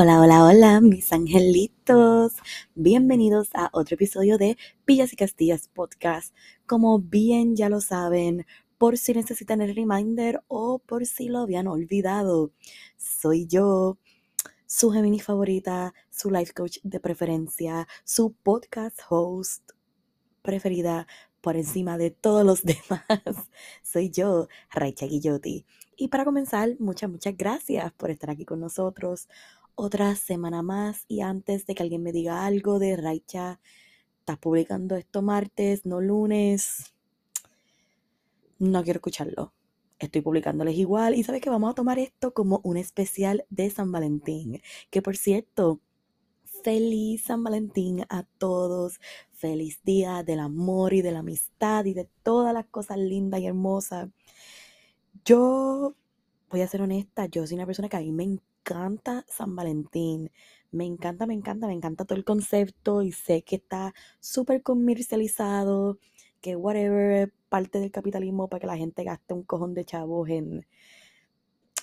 Hola, hola, hola, mis angelitos. Bienvenidos a otro episodio de Villas y Castillas Podcast. Como bien ya lo saben, por si necesitan el reminder o por si lo habían olvidado, soy yo, su Gemini favorita, su life coach de preferencia, su podcast host preferida por encima de todos los demás. Soy yo, Raicha Guillotti. Y para comenzar, muchas, muchas gracias por estar aquí con nosotros otra semana más y antes de que alguien me diga algo de Raicha, estás publicando esto martes, no lunes, no quiero escucharlo. Estoy publicándoles igual y sabes que vamos a tomar esto como un especial de San Valentín. Que por cierto, feliz San Valentín a todos. Feliz día del amor y de la amistad y de todas las cosas lindas y hermosas. Yo voy a ser honesta, yo soy una persona que a mí me encanta San Valentín. Me encanta, me encanta, me encanta todo el concepto y sé que está súper comercializado, que whatever, parte del capitalismo para que la gente gaste un cojón de chavos en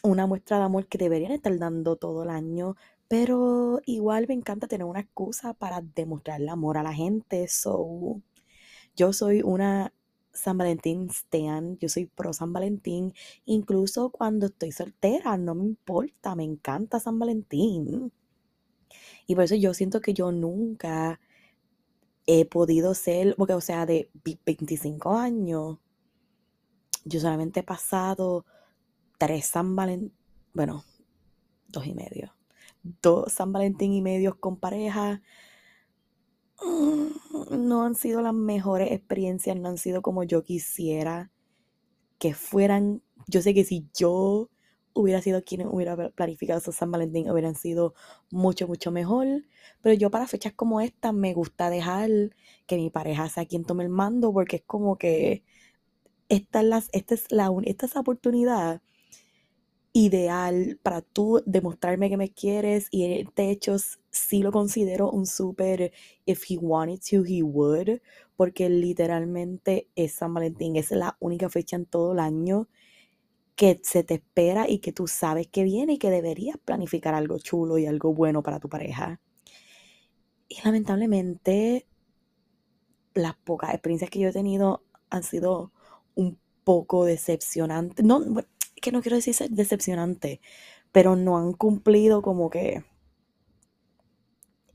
una muestra de amor que deberían estar dando todo el año, pero igual me encanta tener una excusa para demostrar el amor a la gente. So, yo soy una San Valentín Stan, yo soy pro San Valentín, incluso cuando estoy soltera, no me importa, me encanta San Valentín. Y por eso yo siento que yo nunca he podido ser, porque o sea, de 25 años, yo solamente he pasado tres San Valentín, bueno, dos y medio, dos San Valentín y medios con pareja, no han sido las mejores experiencias, no han sido como yo quisiera que fueran. Yo sé que si yo hubiera sido quien hubiera planificado esos San Valentín, hubieran sido mucho, mucho mejor. Pero yo para fechas como esta me gusta dejar que mi pareja sea quien tome el mando, porque es como que esta es, las, esta es, la, esta es la oportunidad ideal para tú demostrarme que me quieres y este hecho sí lo considero un súper if he wanted to he would porque literalmente es San Valentín es la única fecha en todo el año que se te espera y que tú sabes que viene y que deberías planificar algo chulo y algo bueno para tu pareja. Y lamentablemente las pocas experiencias que yo he tenido han sido un poco decepcionantes no que no quiero decir decepcionante, pero no han cumplido como que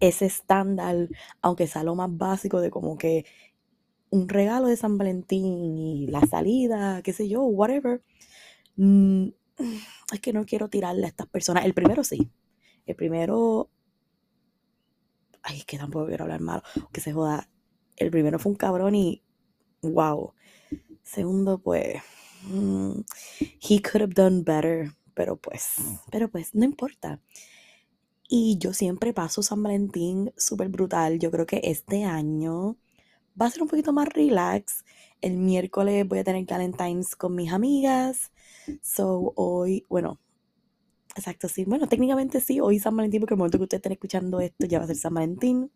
ese estándar, aunque sea lo más básico de como que un regalo de San Valentín y la salida, qué sé yo, whatever. Mm, es que no quiero tirarle a estas personas. El primero sí. El primero. Ay, es que tampoco quiero hablar malo. Que se joda. El primero fue un cabrón y. Wow. Segundo, pues. Mm, he could have done better, pero pues, pero pues, no importa. Y yo siempre paso San Valentín súper brutal. Yo creo que este año va a ser un poquito más relax. El miércoles voy a tener Valentine's con mis amigas. So hoy, bueno, exacto, sí. Bueno, técnicamente sí, hoy San Valentín, porque el momento que ustedes estén escuchando esto ya va a ser San Valentín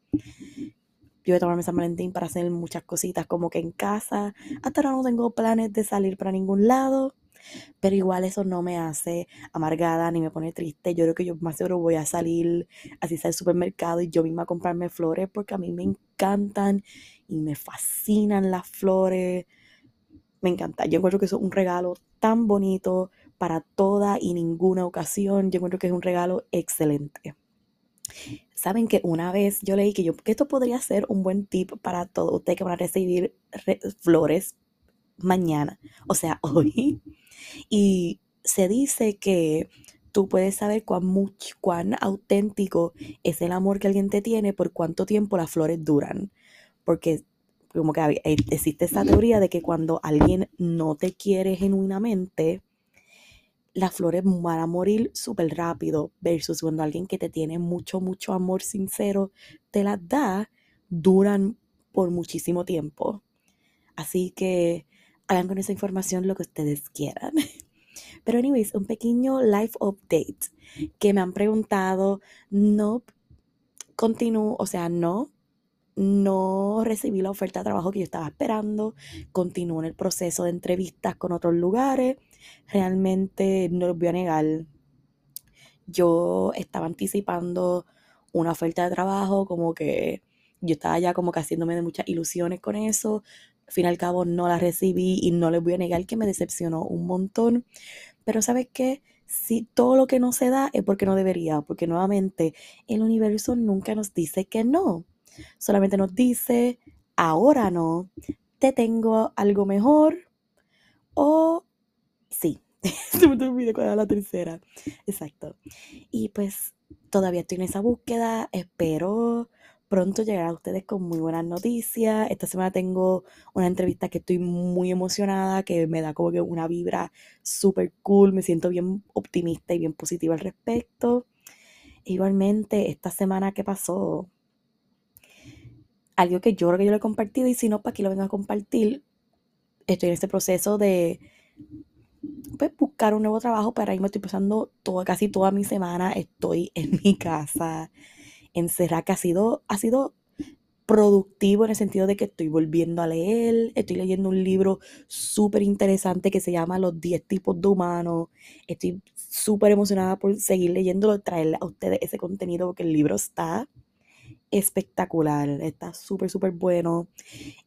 yo voy a tomarme San Valentín para hacer muchas cositas como que en casa. Hasta ahora no tengo planes de salir para ningún lado. Pero igual eso no me hace amargada ni me pone triste. Yo creo que yo más seguro voy a salir así al supermercado y yo misma a comprarme flores porque a mí me encantan y me fascinan las flores. Me encanta. Yo encuentro que eso es un regalo tan bonito para toda y ninguna ocasión. Yo encuentro que es un regalo excelente. Saben que una vez yo leí que, yo, que esto podría ser un buen tip para todos ustedes que van a recibir flores mañana, o sea, hoy. Y se dice que tú puedes saber cuán, cuán auténtico es el amor que alguien te tiene por cuánto tiempo las flores duran. Porque como que existe esa teoría de que cuando alguien no te quiere genuinamente, las flores van a morir súper rápido versus cuando alguien que te tiene mucho, mucho amor sincero te las da, duran por muchísimo tiempo. Así que hagan con esa información lo que ustedes quieran. Pero anyways, un pequeño life update que me han preguntado, no continúo, o sea, no, no recibí la oferta de trabajo que yo estaba esperando, continúo en el proceso de entrevistas con otros lugares, realmente no los voy a negar, yo estaba anticipando una oferta de trabajo, como que yo estaba ya como que haciéndome de muchas ilusiones con eso, al fin y al cabo no la recibí y no les voy a negar que me decepcionó un montón, pero ¿sabes qué? Si todo lo que no se da es porque no debería, porque nuevamente el universo nunca nos dice que no, solamente nos dice, ahora no, te tengo algo mejor o sí. Se me olvidó la tercera. Exacto. Y pues todavía estoy en esa búsqueda, espero pronto llegar a ustedes con muy buenas noticias. Esta semana tengo una entrevista que estoy muy emocionada, que me da como que una vibra súper cool, me siento bien optimista y bien positiva al respecto. Igualmente, esta semana que pasó, algo que yo creo que yo lo he compartido y si no, para aquí lo vengo a compartir, estoy en este proceso de pues, buscar un nuevo trabajo, pero ahí me estoy pasando casi toda mi semana, estoy en mi casa encerrada, que ha sido, ha sido productivo en el sentido de que estoy volviendo a leer, estoy leyendo un libro súper interesante que se llama Los 10 tipos de humanos, estoy súper emocionada por seguir leyéndolo, traerle a ustedes ese contenido porque el libro está espectacular, está súper, súper bueno.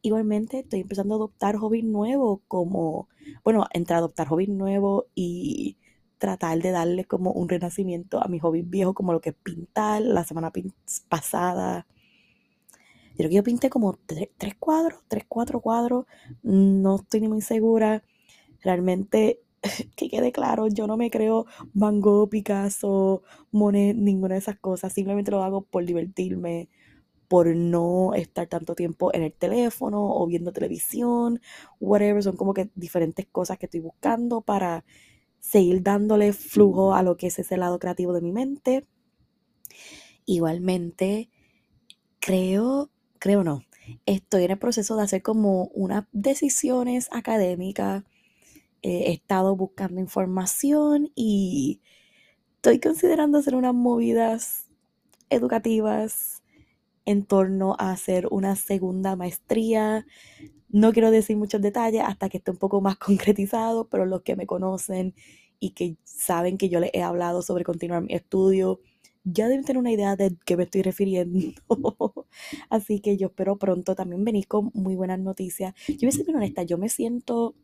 Igualmente estoy empezando a adoptar hobbies nuevos como, bueno, entre adoptar hobbies nuevos y tratar de darle como un renacimiento a mi hobby viejo, como lo que es pintar. La semana pasada, creo que yo pinté como tres, cuadros, tres, cuatro cuadros. No estoy ni muy segura. Realmente, que quede claro, yo no me creo Van Gogh, Picasso, Monet, ninguna de esas cosas. Simplemente lo hago por divertirme, por no estar tanto tiempo en el teléfono o viendo televisión, whatever. Son como que diferentes cosas que estoy buscando para seguir dándole flujo a lo que es ese lado creativo de mi mente. Igualmente, creo, creo no, estoy en el proceso de hacer como unas decisiones académicas. he estado buscando información y estoy considerando hacer unas movidas educativas en torno a hacer una segunda maestría. No quiero decir muchos detalles hasta que esté un poco más concretizado, pero los que me conocen y que saben que yo les he hablado sobre continuar mi estudio, ya deben tener una idea de qué me estoy refiriendo. Así que yo espero pronto también venir con muy buenas noticias. Yo voy a ser bien honesta, yo me siento,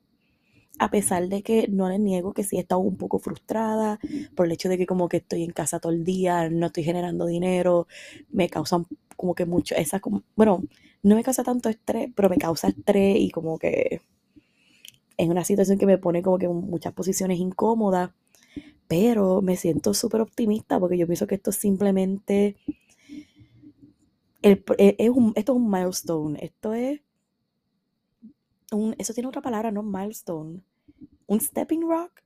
a pesar de que no les niego que sí he estado un poco frustrada por el hecho de que como que estoy en casa todo el día, no estoy generando dinero, me causan como que mucho, esa como, bueno, no me causa tanto estrés, pero me causa estrés y como que es una situación que me pone como que en muchas posiciones incómodas, pero me siento súper optimista porque yo pienso que esto es simplemente, el, e, es un, esto es un milestone, esto es, un, eso tiene otra palabra, no milestone, un stepping rock,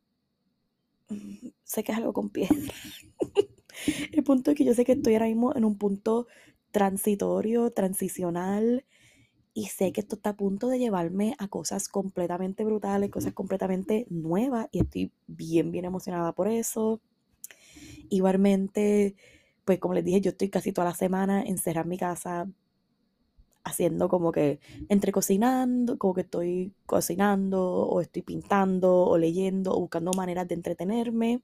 sé que es algo con piedra. el punto es que yo sé que estoy ahora mismo en un punto transitorio, transicional, y sé que esto está a punto de llevarme a cosas completamente brutales, cosas completamente nuevas, y estoy bien, bien emocionada por eso. Igualmente, pues como les dije, yo estoy casi toda la semana encerrada en mi casa, haciendo como que entre cocinando, como que estoy cocinando, o estoy pintando, o leyendo, o buscando maneras de entretenerme.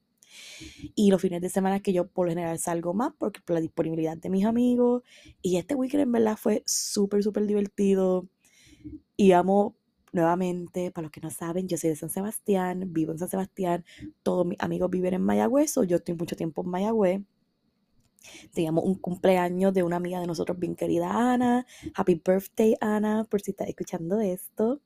Y los fines de semana que yo por lo general salgo más porque por la disponibilidad de mis amigos. Y este weekend en verdad fue súper, súper divertido. Y amo nuevamente, para los que no saben, yo soy de San Sebastián, vivo en San Sebastián. Todos mis amigos viven en Mayagüez, o yo estoy mucho tiempo en Mayagüez. Teníamos un cumpleaños de una amiga de nosotros bien querida, Ana. Happy birthday, Ana, por si estás escuchando esto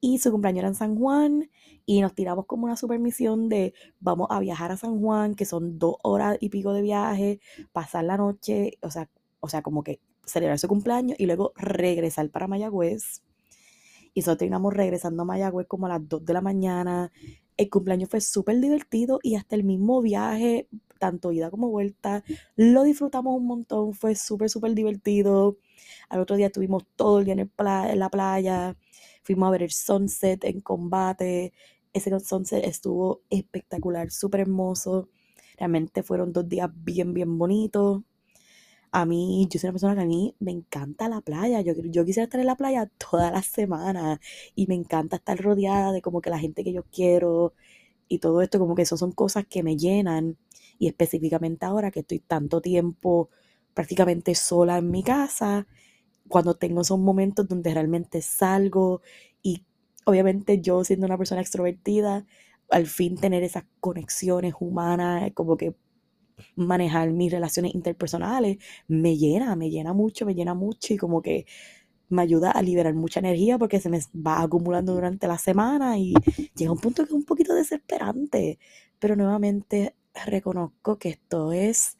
y su cumpleaños era en San Juan y nos tiramos como una super misión de vamos a viajar a San Juan, que son dos horas y pico de viaje, pasar la noche, o sea, o sea, como que celebrar su cumpleaños y luego regresar para Mayagüez. Y nosotros terminamos regresando a Mayagüez como a las 2 de la mañana. El cumpleaños fue súper divertido y hasta el mismo viaje, tanto ida como vuelta, lo disfrutamos un montón. Fue súper, súper divertido. Al otro día estuvimos todo el día en la playa. Fuimos a ver el sunset en combate. Ese sunset estuvo espectacular, súper hermoso. Realmente fueron dos días bien, bien bonitos. A mí, yo soy una persona que a mí me encanta la playa. Yo, yo quisiera estar en la playa toda la semana y me encanta estar rodeada de como que la gente que yo quiero y todo esto, como que eso son cosas que me llenan. Y específicamente ahora que estoy tanto tiempo prácticamente sola en mi casa, cuando tengo esos momentos donde realmente salgo y obviamente yo siendo una persona extrovertida, al fin tener esas conexiones humanas, como que manejar mis relaciones interpersonales, me llena, me llena mucho, me llena mucho y como que me ayuda a liberar mucha energía porque se me va acumulando durante la semana y llega un punto que es un poquito desesperante. Pero nuevamente reconozco que esto es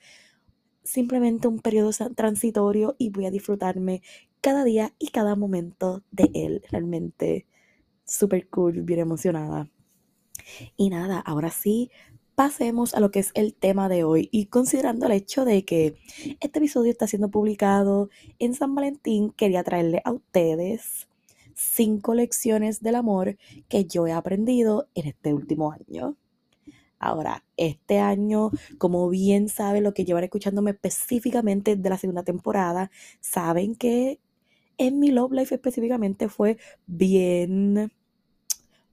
simplemente un periodo transitorio y voy a disfrutarme cada día y cada momento de él. Realmente súper cool, bien emocionada. Y nada, ahora sí, pasemos a lo que es el tema de hoy y considerando el hecho de que este episodio está siendo publicado en San Valentín, quería traerle a ustedes cinco lecciones del amor que yo he aprendido en este último año. Ahora, este año, como bien saben lo que llevan escuchándome específicamente de la segunda temporada, saben que en mi love life específicamente fue bien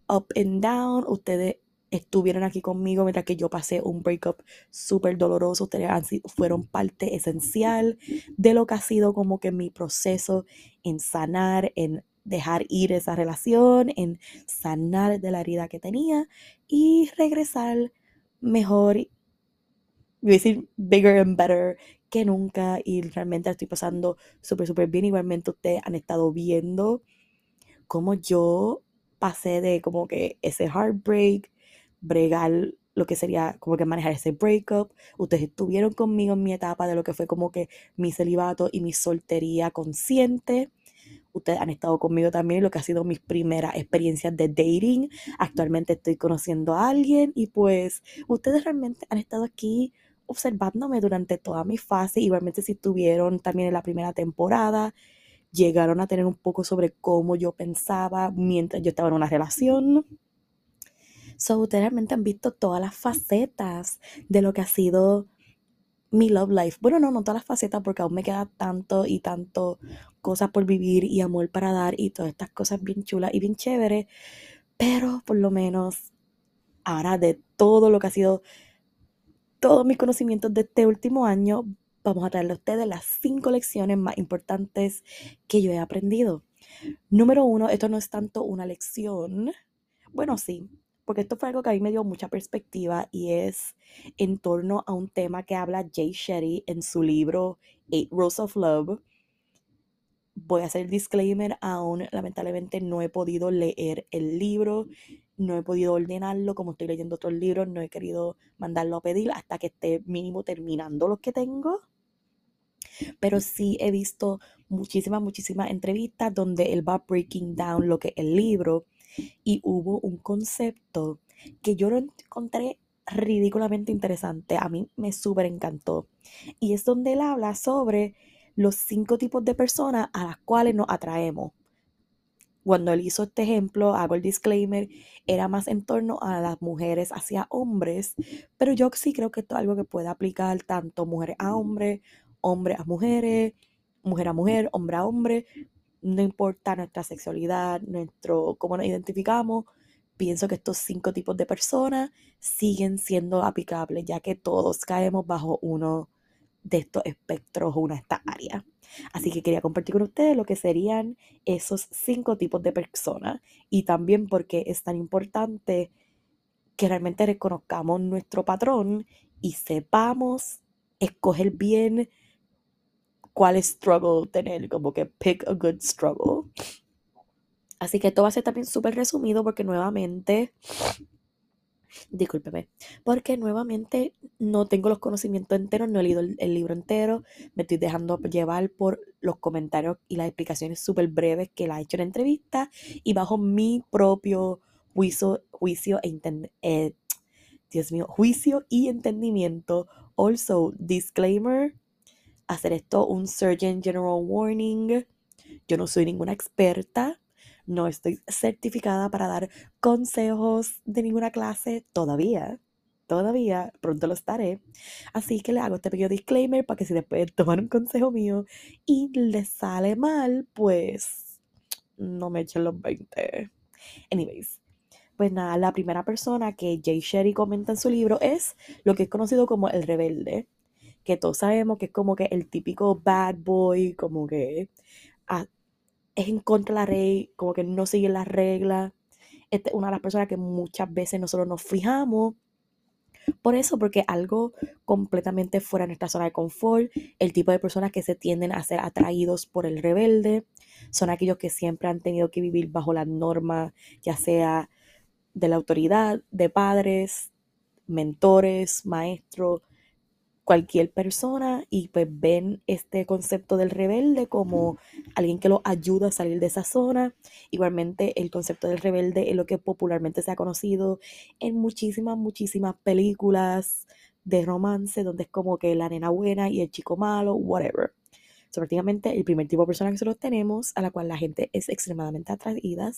up and down. Ustedes estuvieron aquí conmigo mientras que yo pasé un breakup súper doloroso. Ustedes fueron parte esencial de lo que ha sido como que mi proceso en sanar, en dejar ir esa relación, en sanar de la herida que tenía y regresar mejor, voy a decir bigger and better que nunca y realmente estoy pasando súper, súper bien. Igualmente ustedes han estado viendo cómo yo pasé de como que ese heartbreak, bregar lo que sería como que manejar ese breakup. Ustedes estuvieron conmigo en mi etapa de lo que fue como que mi celibato y mi soltería consciente. Ustedes han estado conmigo también en lo que ha sido mis primeras experiencias de dating. Actualmente estoy conociendo a alguien y pues ustedes realmente han estado aquí observándome durante toda mi fase. Igualmente si estuvieron también en la primera temporada, llegaron a tener un poco sobre cómo yo pensaba mientras yo estaba en una relación. So, ustedes han visto todas las facetas de lo que ha sido mi love life. Bueno, no, no todas las facetas porque aún me queda tanto y tanto cosas por vivir y amor para dar y todas estas cosas bien chulas y bien chéveres. Pero por lo menos ahora de todo lo que ha sido todos mis conocimientos de este último año, vamos a traerle a ustedes las cinco lecciones más importantes que yo he aprendido. Número uno, esto no es tanto una lección. Bueno, sí, porque esto fue algo que a mí me dio mucha perspectiva y es en torno a un tema que habla Jay Shetty en su libro Eight Rules of Love. Voy a hacer el disclaimer, aún lamentablemente no he podido leer el libro, no he podido ordenarlo, como estoy leyendo otros libros, no he querido mandarlo a pedir hasta que esté mínimo terminando los que tengo. Pero sí he visto muchísimas, muchísimas entrevistas donde él va breaking down lo que es el libro y hubo un concepto que yo lo encontré ridículamente interesante. A mí me súper encantó. Y es donde él habla sobre los cinco tipos de personas a las cuales nos atraemos. Cuando él hizo este ejemplo, hago el disclaimer, era más en torno a las mujeres hacia hombres, pero yo sí creo que esto es algo que puede aplicar tanto mujeres a hombres, hombres a mujeres, mujer a mujer, hombre a hombre, no importa nuestra sexualidad, nuestro cómo nos identificamos, pienso que estos cinco tipos de personas siguen siendo aplicables, ya que todos caemos bajo uno de estos espectros o una de estas áreas. Así que quería compartir con ustedes lo que serían esos cinco tipos de personas y también porque es tan importante que realmente reconozcamos nuestro patrón y sepamos escoger bien cuál struggle tener, como que pick a good struggle. Así que esto va a ser también súper resumido porque nuevamente discúlpeme, porque nuevamente no tengo los conocimientos enteros, no he leído el, libro entero, me estoy dejando llevar por los comentarios y las explicaciones súper breves que la he hecho en entrevista y bajo mi propio juicio, juicio e eh, Dios mío, juicio y entendimiento. Also, disclaimer, hacer esto un Surgeon General Warning. Yo no soy ninguna experta, no estoy certificada para dar consejos de ninguna clase todavía. Todavía, pronto lo estaré. Así que le hago este pequeño disclaimer para que si después toman un consejo mío y les sale mal, pues no me echen los 20. Anyways, pues nada, la primera persona que Jay Sherry comenta en su libro es lo que es conocido como el rebelde, que todos sabemos que es como que el típico bad boy, como que ah, es en contra de la ley, como que no sigue las reglas. Esta es una de las personas que muchas veces nosotros nos fijamos. Por eso, porque algo completamente fuera de nuestra zona de confort, el tipo de personas que se tienden a ser atraídos por el rebelde, son aquellos que siempre han tenido que vivir bajo la norma, ya sea de la autoridad, de padres, mentores, maestros, cualquier persona y pues ven este concepto del rebelde como alguien que lo ayuda a salir de esa zona. Igualmente el concepto del rebelde es lo que popularmente se ha conocido en muchísimas, muchísimas películas de romance donde es como que la nena buena y el chico malo, whatever. So, prácticamente el primer tipo de persona que nosotros tenemos a la cual la gente es extremadamente atraída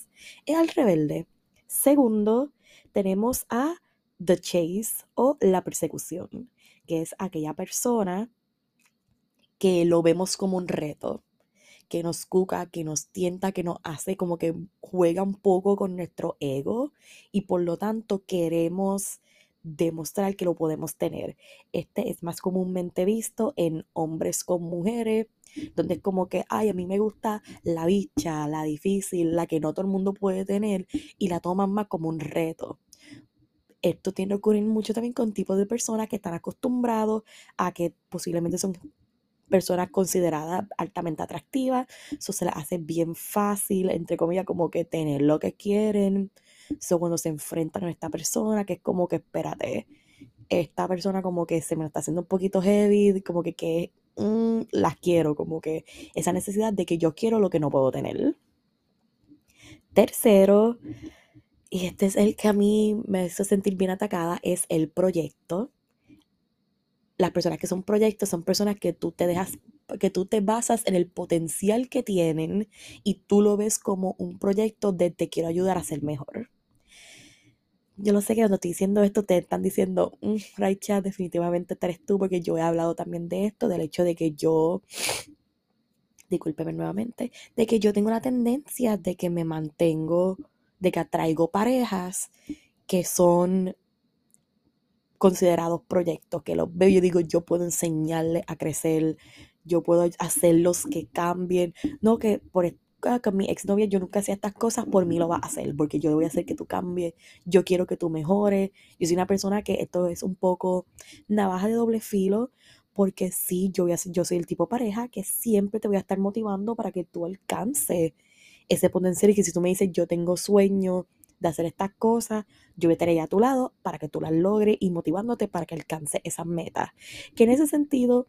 es al rebelde. Segundo, tenemos a The Chase o la persecución que es aquella persona que lo vemos como un reto, que nos cuca, que nos tienta, que nos hace como que juega un poco con nuestro ego y por lo tanto queremos demostrar que lo podemos tener. Este es más comúnmente visto en hombres con mujeres, donde es como que, ay, a mí me gusta la bicha, la difícil, la que no todo el mundo puede tener y la toman más como un reto. Esto tiende a ocurrir mucho también con tipos de personas que están acostumbrados a que posiblemente son personas consideradas altamente atractivas, eso se les hace bien fácil, entre comillas, como que tener lo que quieren. Eso cuando se enfrentan a esta persona, que es como que, espérate, esta persona como que se me está haciendo un poquito heavy, como que, que mm, las quiero, como que esa necesidad de que yo quiero lo que no puedo tener. Tercero, y este es el que a mí me hizo sentir bien atacada, es el proyecto. Las personas que son proyectos son personas que tú te dejas, que tú te basas en el potencial que tienen y tú lo ves como un proyecto de te quiero ayudar a ser mejor. Yo lo sé que cuando estoy diciendo esto te están diciendo, mm, Raicha, definitivamente eres tú, porque yo he hablado también de esto, del hecho de que yo, discúlpeme nuevamente, de que yo tengo la tendencia de que me mantengo de que atraigo parejas que son considerados proyectos, que los veo y digo, yo puedo enseñarles a crecer, yo puedo hacerlos que cambien, no que por ah, con mi exnovia yo nunca hacía estas cosas, por mí lo va a hacer, porque yo voy a hacer que tú cambies, yo quiero que tú mejores, yo soy una persona que esto es un poco navaja de doble filo, porque sí, yo, voy a, yo soy el tipo pareja que siempre te voy a estar motivando para que tú alcances ese potencial y que si tú me dices yo tengo sueño de hacer estas cosas, yo estaré a tu lado para que tú las logres y motivándote para que alcance esas metas. Que en ese sentido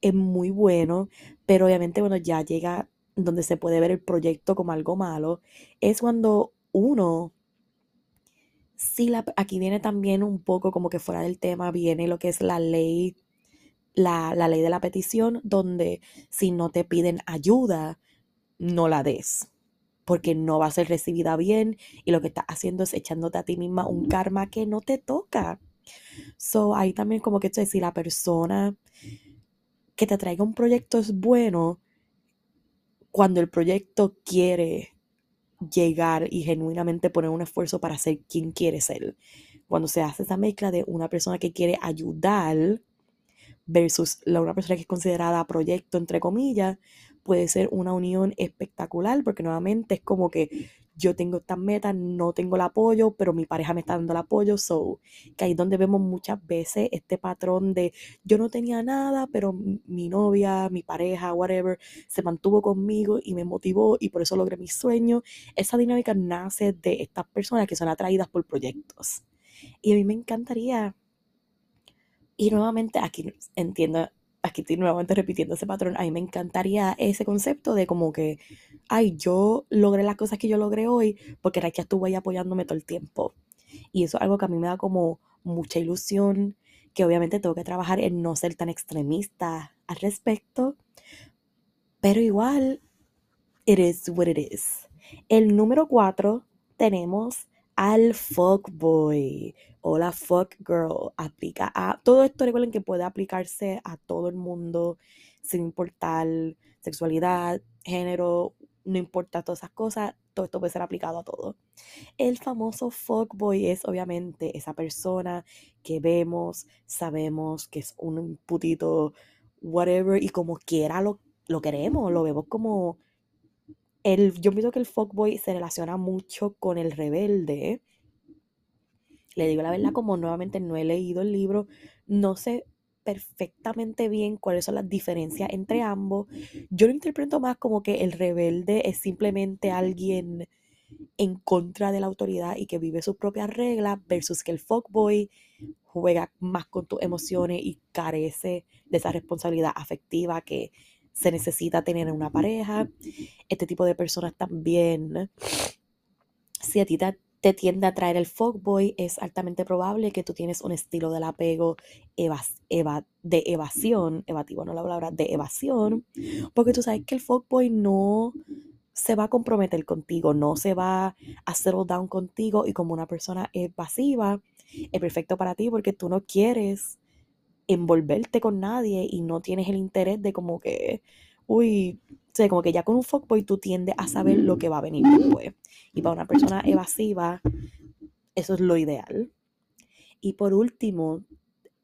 es muy bueno, pero obviamente, bueno, ya llega donde se puede ver el proyecto como algo malo, es cuando uno, sí, la, aquí viene también un poco como que fuera del tema, viene lo que es la ley, la, la ley de la petición, donde si no te piden ayuda, no la des porque no va a ser recibida bien y lo que estás haciendo es echándote a ti misma un karma que no te toca. So, ahí también como que esto es si la persona que te traiga un proyecto es bueno cuando el proyecto quiere llegar y genuinamente poner un esfuerzo para ser quien quiere ser. Cuando se hace esa mezcla de una persona que quiere ayudar versus la una persona que es considerada proyecto, entre comillas, puede ser una unión espectacular, porque nuevamente es como que yo tengo estas metas, no tengo el apoyo, pero mi pareja me está dando el apoyo, so, que ahí es donde vemos muchas veces este patrón de yo no tenía nada, pero mi novia, mi pareja, whatever, se mantuvo conmigo y me motivó y por eso logré mis sueños. Esa dinámica nace de estas personas que son atraídas por proyectos. Y a mí me encantaría, y nuevamente aquí entiendo, aquí estoy nuevamente repitiendo ese patrón, a mí me encantaría ese concepto de como que, ay, yo logré las cosas que yo logré hoy porque Raquel estuvo ahí apoyándome todo el tiempo. Y eso es algo que a mí me da como mucha ilusión, que obviamente tengo que trabajar en no ser tan extremista al respecto, pero igual, it is what it is. El número cuatro tenemos al fuckboy o la fuck girl. Aplica a todo esto, recuerden que puede aplicarse a todo el mundo sin importar sexualidad, género, no importa todas esas cosas, todo esto puede ser aplicado a todo. El famoso fuckboy es obviamente esa persona que vemos, sabemos que es un putito, whatever, y como quiera lo, lo queremos, lo vemos como... El, yo pienso que el fuckboy se relaciona mucho con el rebelde. Le digo la verdad, como nuevamente no he leído el libro, no sé perfectamente bien cuáles son las diferencias entre ambos. Yo lo interpreto más como que el rebelde es simplemente alguien en contra de la autoridad y que vive sus propias reglas versus que el fuckboy juega más con tus emociones y carece de esa responsabilidad afectiva que se necesita tener en una pareja. Este tipo de personas también, si a ti te te tiende a traer el fuckboy, es altamente probable que tú tienes un estilo del apego de evasión, evativo, no la palabra, de evasión, porque tú sabes que el fuckboy no se va a comprometer contigo, no se va a settle down contigo y como una persona evasiva, es perfecto para ti porque tú no quieres envolverte con nadie y no tienes el interés de como que, uy, o sea, como que ya con un fuckboy tú tiendes a saber lo que va a venir después. Y para una persona evasiva, eso es lo ideal. Y por último,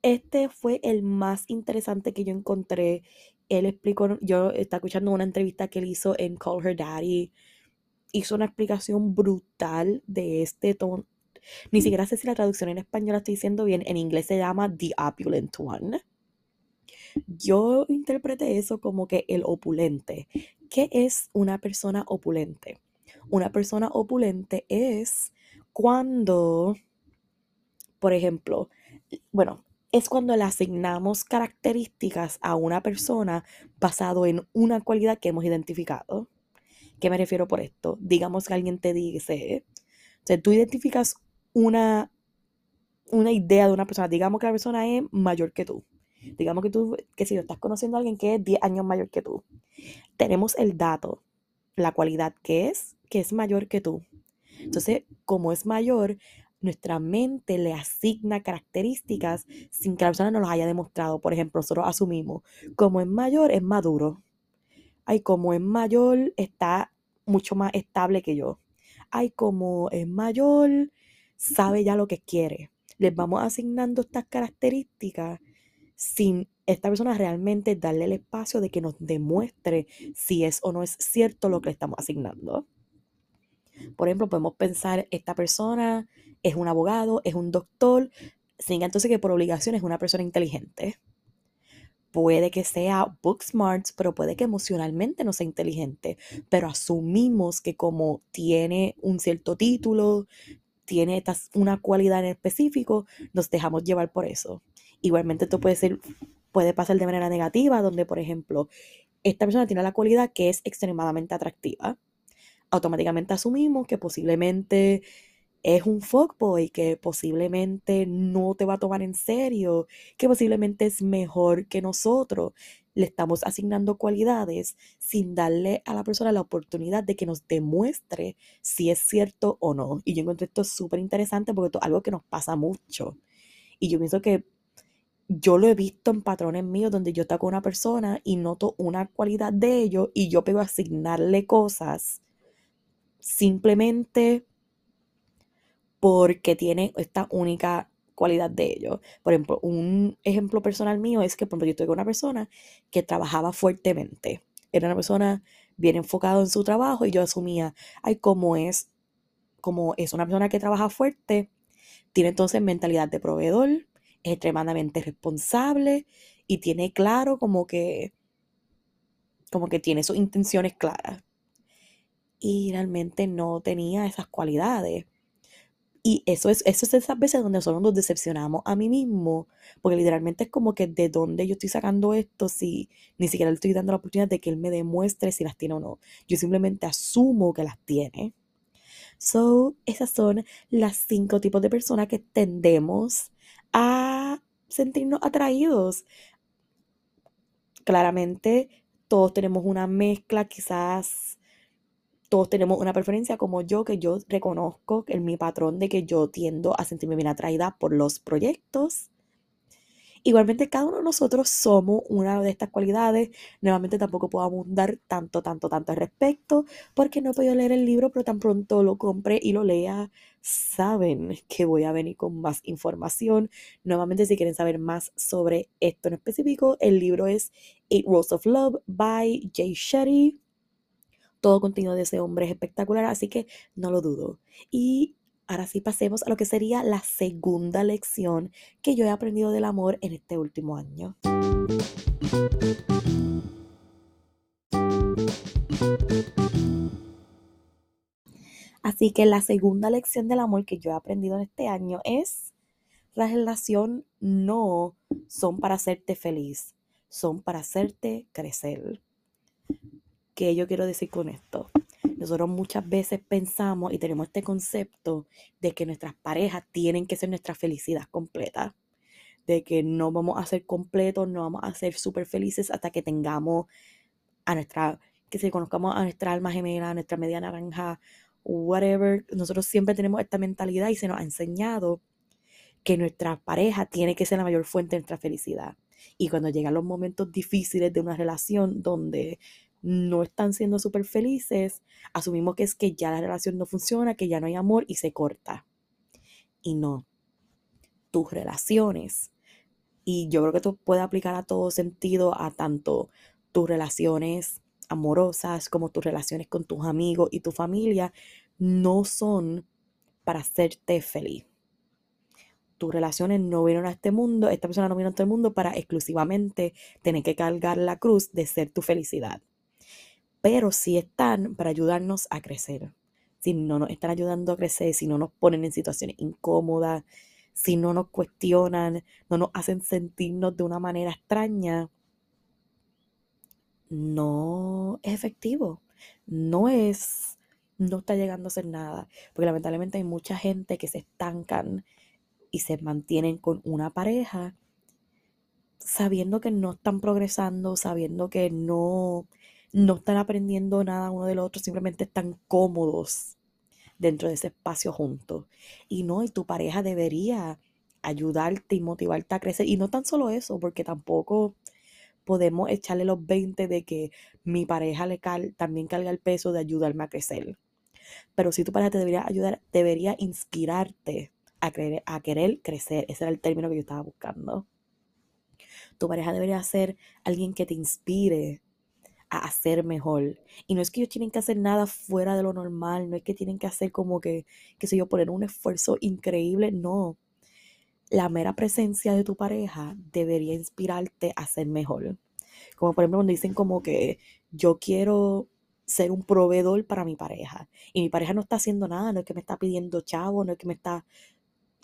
este fue el más interesante que yo encontré. Él explicó, yo estaba escuchando una entrevista que él hizo en Call Her Daddy. Hizo una explicación brutal de este tono. Ni siquiera sé si la traducción en español la estoy diciendo bien. En inglés se llama The Opulent One. Yo interpreté eso como que el opulente. ¿Qué es una persona opulente? Una persona opulente es cuando, por ejemplo, bueno, es cuando le asignamos características a una persona basado en una cualidad que hemos identificado. ¿Qué me refiero por esto? Digamos que alguien te dice, o sea, tú identificas una, una idea de una persona, digamos que la persona es mayor que tú. Digamos que tú, que si estás conociendo a alguien que es 10 años mayor que tú, tenemos el dato, la cualidad que es, que es mayor que tú. Entonces, como es mayor, nuestra mente le asigna características sin que la persona nos las haya demostrado. Por ejemplo, nosotros asumimos, como es mayor, es maduro. Ay, como es mayor, está mucho más estable que yo. Ay, como es mayor, sabe ya lo que quiere. Les vamos asignando estas características sin esta persona realmente darle el espacio de que nos demuestre si es o no es cierto lo que le estamos asignando. Por ejemplo, podemos pensar, esta persona es un abogado, es un doctor, sin entonces que por obligación es una persona inteligente. Puede que sea book smart, pero puede que emocionalmente no sea inteligente. Pero asumimos que como tiene un cierto título, tiene una cualidad en específico, nos dejamos llevar por eso. Igualmente esto puede ser, puede pasar de manera negativa, donde por ejemplo, esta persona tiene la cualidad que es extremadamente atractiva. Automáticamente asumimos que posiblemente es un fuckboy, que posiblemente no te va a tomar en serio, que posiblemente es mejor que nosotros. Le estamos asignando cualidades sin darle a la persona la oportunidad de que nos demuestre si es cierto o no. Y yo encuentro esto súper interesante porque esto es algo que nos pasa mucho. Y yo pienso que yo lo he visto en patrones míos donde yo estoy con una persona y noto una cualidad de ellos y yo pego a asignarle cosas simplemente porque tiene esta única cualidad de ellos. Por ejemplo, un ejemplo personal mío es que, por ejemplo, yo estoy una persona que trabajaba fuertemente. Era una persona bien enfocada en su trabajo y yo asumía, ay, como es, como es una persona que trabaja fuerte, tiene entonces mentalidad de proveedor, es extremadamente responsable y tiene claro como que, como que tiene sus intenciones claras. Y realmente no tenía esas cualidades. Y eso es, eso es esas veces donde nosotros nos decepcionamos a mí mismo, porque literalmente es como que de dónde yo estoy sacando esto si ni siquiera le estoy dando la oportunidad de que él me demuestre si las tiene o no. Yo simplemente asumo que las tiene. So, esas son las cinco tipos de personas que tendemos a sentirnos atraídos. Claramente, todos tenemos una mezcla, quizás todos tenemos una preferencia como yo, que yo reconozco en mi patrón de que yo tiendo a sentirme bien atraída por los proyectos Igualmente, cada uno de nosotros somos una de estas cualidades. Nuevamente, tampoco puedo abundar tanto, tanto, tanto al respecto, porque no he podido leer el libro, pero tan pronto lo compre y lo lea, saben que voy a venir con más información. Nuevamente, si quieren saber más sobre esto en específico, el libro es Eight Rules of Love by Jay Shetty. Todo contenido de ese hombre es espectacular, así que no lo dudo. Y Ahora sí pasemos a lo que sería la segunda lección que yo he aprendido del amor en este último año. Así que la segunda lección del amor que yo he aprendido en este año es, la relación no son para hacerte feliz, son para hacerte crecer. ¿Qué yo quiero decir con esto? Nosotros muchas veces pensamos y tenemos este concepto de que nuestras parejas tienen que ser nuestra felicidad completa, de que no vamos a ser completos, no vamos a ser súper felices hasta que tengamos a nuestra, que se conozcamos a nuestra alma gemela, a nuestra media naranja, whatever. Nosotros siempre tenemos esta mentalidad y se nos ha enseñado que nuestra pareja tiene que ser la mayor fuente de nuestra felicidad. Y cuando llegan los momentos difíciles de una relación donde no están siendo súper felices, asumimos que es que ya la relación no funciona, que ya no hay amor y se corta. Y no. Tus relaciones. Y yo creo que esto puede aplicar a todo sentido, a tanto tus relaciones amorosas como tus relaciones con tus amigos y tu familia, no son para hacerte feliz. Tus relaciones no vienen a este mundo, esta persona no vino a este mundo para exclusivamente tener que cargar la cruz de ser tu felicidad pero sí están para ayudarnos a crecer. Si no nos están ayudando a crecer, si no nos ponen en situaciones incómodas, si no nos cuestionan, no nos hacen sentirnos de una manera extraña, no es efectivo. No es, no está llegando a ser nada. Porque lamentablemente hay mucha gente que se estancan y se mantienen con una pareja sabiendo que no están progresando, sabiendo que no no están aprendiendo nada uno del otro, simplemente están cómodos dentro de ese espacio juntos. Y no, y tu pareja debería ayudarte y motivarte a crecer. Y no tan solo eso, porque tampoco podemos echarle los 20 de que mi pareja le cal, también carga el peso de ayudarme a crecer. Pero si tu pareja te debería ayudar, debería inspirarte a, a querer crecer. Ese era el término que yo estaba buscando. Tu pareja debería ser alguien que te inspire a hacer mejor. Y no es que ellos tienen que hacer nada fuera de lo normal, no es que tienen que hacer como que, qué sé yo, poner un esfuerzo increíble, no. La mera presencia de tu pareja debería inspirarte a ser mejor. Como por ejemplo cuando dicen como que yo quiero ser un proveedor para mi pareja y mi pareja no está haciendo nada, no es que me está pidiendo chavo, no es que me está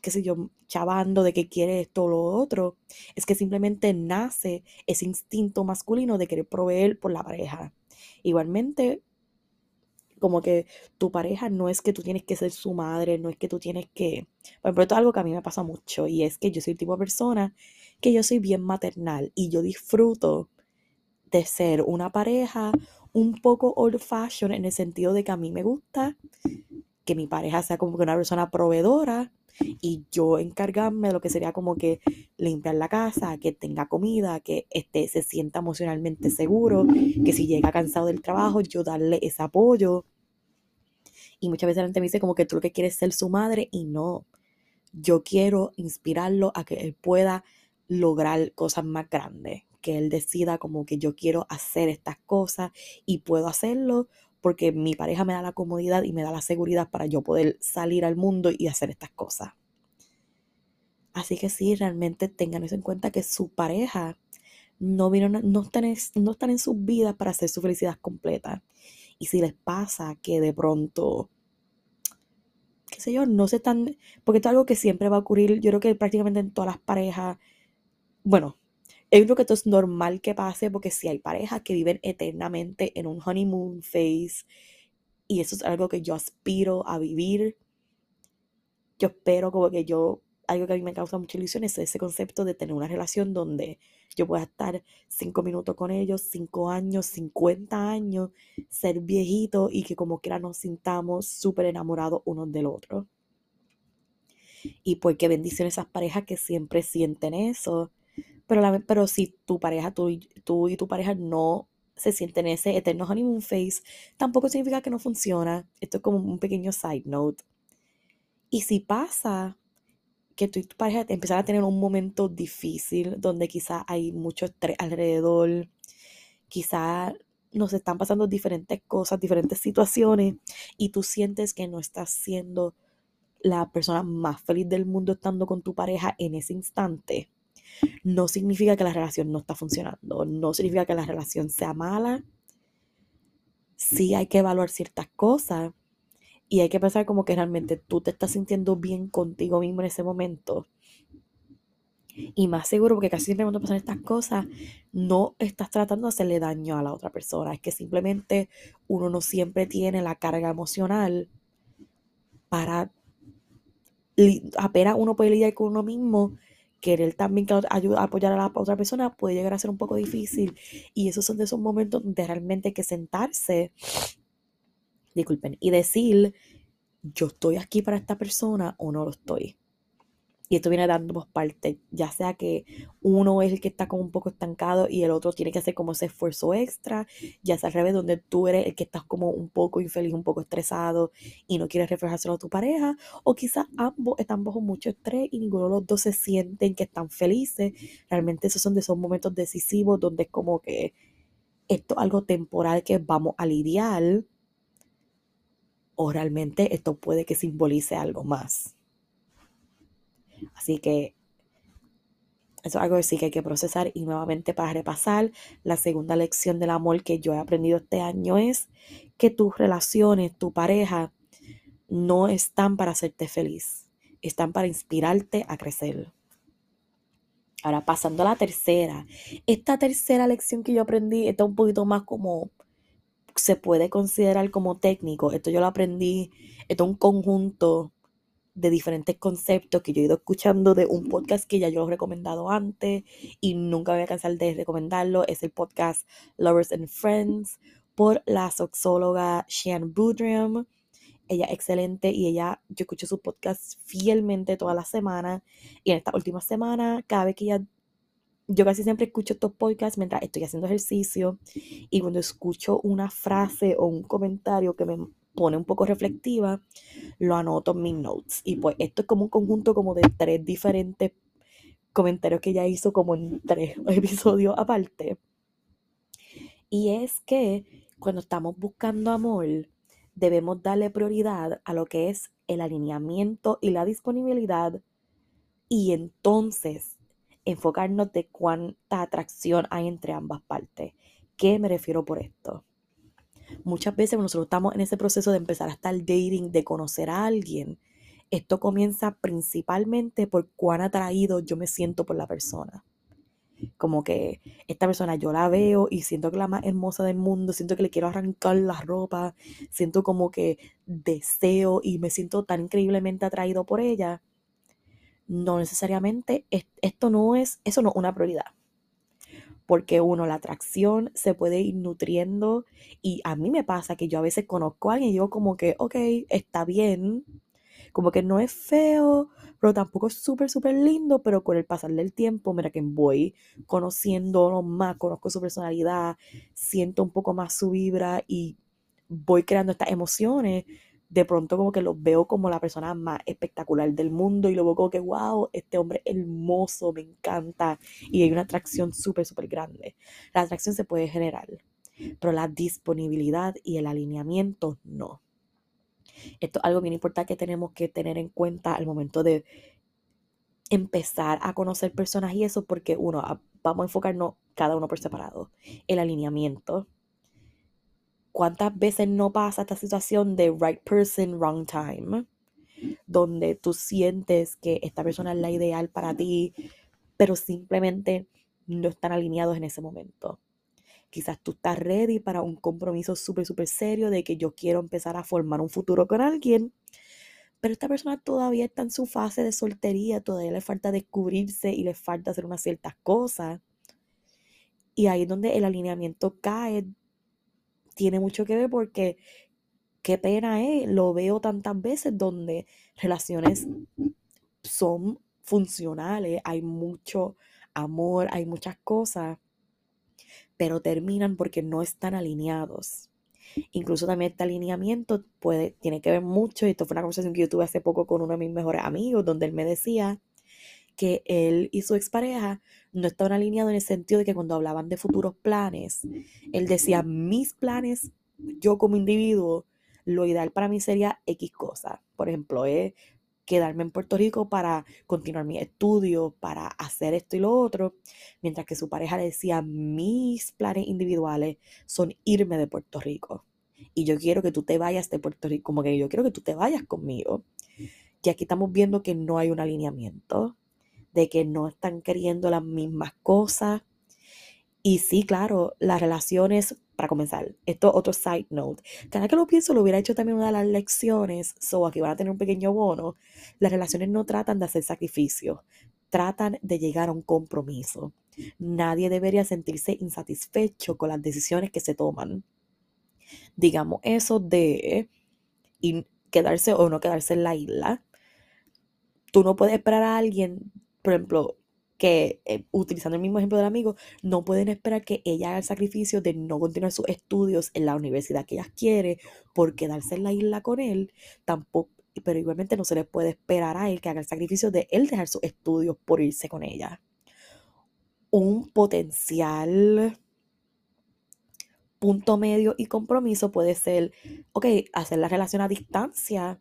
qué sé yo, chavando de que quiere esto o lo otro. Es que simplemente nace ese instinto masculino de querer proveer por la pareja. Igualmente, como que tu pareja no es que tú tienes que ser su madre, no es que tú tienes que... Por ejemplo, esto es algo que a mí me pasa mucho y es que yo soy el tipo de persona que yo soy bien maternal y yo disfruto de ser una pareja un poco old fashion en el sentido de que a mí me gusta que mi pareja sea como que una persona proveedora y yo encargarme de lo que sería como que limpiar la casa, que tenga comida, que este, se sienta emocionalmente seguro, que si llega cansado del trabajo, yo darle ese apoyo. Y muchas veces la gente me dice como que tú lo que quieres es ser su madre y no. Yo quiero inspirarlo a que él pueda lograr cosas más grandes, que él decida como que yo quiero hacer estas cosas y puedo hacerlo porque mi pareja me da la comodidad y me da la seguridad para yo poder salir al mundo y hacer estas cosas. Así que sí, realmente tengan eso en cuenta que su pareja no, vino, no, están, no están en sus vidas para hacer su felicidad completa. Y si les pasa que de pronto qué sé yo, no sé tan, porque esto es algo que siempre va a ocurrir, yo creo que prácticamente en todas las parejas, bueno, yo creo que esto es normal que pase porque si hay parejas que viven eternamente en un honeymoon phase y eso es algo que yo aspiro a vivir, yo espero como que yo, algo que a mí me causa mucha ilusión es ese concepto de tener una relación donde yo pueda estar cinco minutos con ellos, cinco años, cincuenta años, ser viejito y que como quiera nos sintamos súper enamorados unos del otro. Y pues qué bendición esas parejas que siempre sienten eso. Pero, pero si tu pareja, tú, tú y tu pareja no se sienten ese eterno honeymoon phase, tampoco significa que no funciona. Esto es como un pequeño side note. Y si pasa que tú y tu pareja empiezan a tener un momento difícil donde quizá hay mucho estrés alrededor, quizá nos están pasando diferentes cosas, diferentes situaciones y tú sientes que no estás siendo la persona más feliz del mundo estando con tu pareja en ese instante, no significa que la relación no está funcionando, no significa que la relación sea mala. Sí hay que evaluar ciertas cosas y hay que pensar como que realmente tú te estás sintiendo bien contigo mismo en ese momento. Y más seguro, porque casi siempre cuando pasan estas cosas, no estás tratando de hacerle daño a la otra persona. Es que simplemente uno no siempre tiene la carga emocional para apenas uno puede lidiar con uno mismo, querer también ayudar, apoyar a la otra persona puede llegar a ser un poco difícil. Y esos son de esos momentos donde realmente hay que sentarse disculpen, y decir, yo estoy aquí para esta persona o no lo estoy. Y esto viene dando dos partes, ya sea que uno es el que está como un poco estancado y el otro tiene que hacer como ese esfuerzo extra, ya sea al revés, donde tú eres el que estás como un poco infeliz, un poco estresado y no quieres reflejárselo a tu pareja, o quizás ambos están bajo mucho estrés y ninguno de los dos se sienten que están felices. Realmente esos son de esos momentos decisivos donde es como que esto es algo temporal que vamos a lidiar o realmente esto puede que simbolice algo más. Así que eso es algo que sí que hay que procesar y nuevamente para repasar, la segunda lección del amor que yo he aprendido este año es que tus relaciones, tu pareja, no están para hacerte feliz, están para inspirarte a crecer. Ahora pasando a la tercera, esta tercera lección que yo aprendí está un poquito más como se puede considerar como técnico. Esto yo lo aprendí, esto es un conjunto de diferentes conceptos que yo he ido escuchando de un podcast que ya yo he recomendado antes y nunca voy a cansar de recomendarlo. Es el podcast Lovers and Friends por la soxóloga Shan Boudriam. Ella es excelente y ella, yo escucho su podcast fielmente toda la semana y en esta última semana, cada vez que ella yo casi siempre escucho estos podcasts mientras estoy haciendo ejercicio y cuando escucho una frase o un comentario que me pone un poco reflectiva, lo anoto en mis notes. Y pues esto es como un conjunto como de tres diferentes comentarios que ella hizo como en tres episodios aparte. Y es que cuando estamos buscando amor, debemos darle prioridad a lo que es el alineamiento y la disponibilidad. Y entonces enfocarnos de cuánta atracción hay entre ambas partes. ¿Qué me refiero por esto? Muchas veces nosotros estamos en ese proceso de empezar a estar dating, de conocer a alguien, esto comienza principalmente por cuán atraído yo me siento por la persona. Como que esta persona yo la veo y siento que es la más hermosa del mundo, siento que le quiero arrancar la ropa, siento como que deseo y me siento tan increíblemente atraído por ella no necesariamente esto no es, eso no es una prioridad. Porque uno, la atracción se puede ir nutriendo y a mí me pasa que yo a veces conozco a alguien y digo como que, ok, está bien, como que no es feo, pero tampoco es súper, súper lindo, pero con el pasar del tiempo, mira que voy conociendo más, conozco su personalidad, siento un poco más su vibra y voy creando estas emociones de pronto como que lo veo como la persona más espectacular del mundo y luego como que, wow, este hombre hermoso, me encanta y hay una atracción súper, súper grande. La atracción se puede generar, pero la disponibilidad y el alineamiento no. Esto es algo bien importante que tenemos que tener en cuenta al momento de empezar a conocer personas y eso porque uno, vamos a enfocarnos cada uno por separado. El alineamiento, ¿Cuántas veces no pasa esta situación de right person, wrong time? donde tú sientes que esta persona es la ideal para ti, pero simplemente no están alineados en ese momento. Quizás tú estás ready para un compromiso súper, súper serio de que yo quiero empezar a formar un futuro con alguien, pero esta persona todavía está en su fase de soltería, todavía le falta descubrirse y le falta hacer unas ciertas cosas. Y ahí es donde el alineamiento cae, tiene mucho que ver porque qué pena es, lo veo tantas veces donde relaciones son funcionales, hay mucho amor, hay muchas cosas, pero terminan porque no están alineados. Incluso también este alineamiento puede, tiene que ver mucho, y esto fue una conversación que yo tuve hace poco con uno de mis mejores amigos, donde él me decía que él y su expareja no estaban alineados en el sentido de que cuando hablaban de futuros planes, él decía, mis planes, yo como individuo, lo ideal para mí sería X cosa. Por ejemplo, es quedarme en Puerto Rico para continuar mi estudio, para hacer esto y lo otro, mientras que su pareja le decía, mis planes individuales son irme de Puerto Rico. Y yo quiero que tú te vayas de Puerto Rico, como que yo quiero que tú te vayas conmigo. Y aquí estamos viendo que no hay un alineamiento, de que no están queriendo las mismas cosas. Y sí, claro, las relaciones para comenzar, esto otro side note. Cada que lo pienso, lo hubiera hecho también una de las lecciones. So, aquí van a tener un pequeño bono. Las relaciones no tratan de hacer sacrificios, tratan de llegar a un compromiso. Nadie debería sentirse insatisfecho con las decisiones que se toman. Digamos, eso de quedarse o no quedarse en la isla. Tú no puedes esperar a alguien, por ejemplo, que, eh, utilizando el mismo ejemplo del amigo, no pueden esperar que ella haga el sacrificio de no continuar sus estudios en la universidad que ella quiere por quedarse en la isla con él, tampoco, pero igualmente no se le puede esperar a él que haga el sacrificio de él dejar sus estudios por irse con ella. Un potencial punto medio y compromiso puede ser, ok, hacer la relación a distancia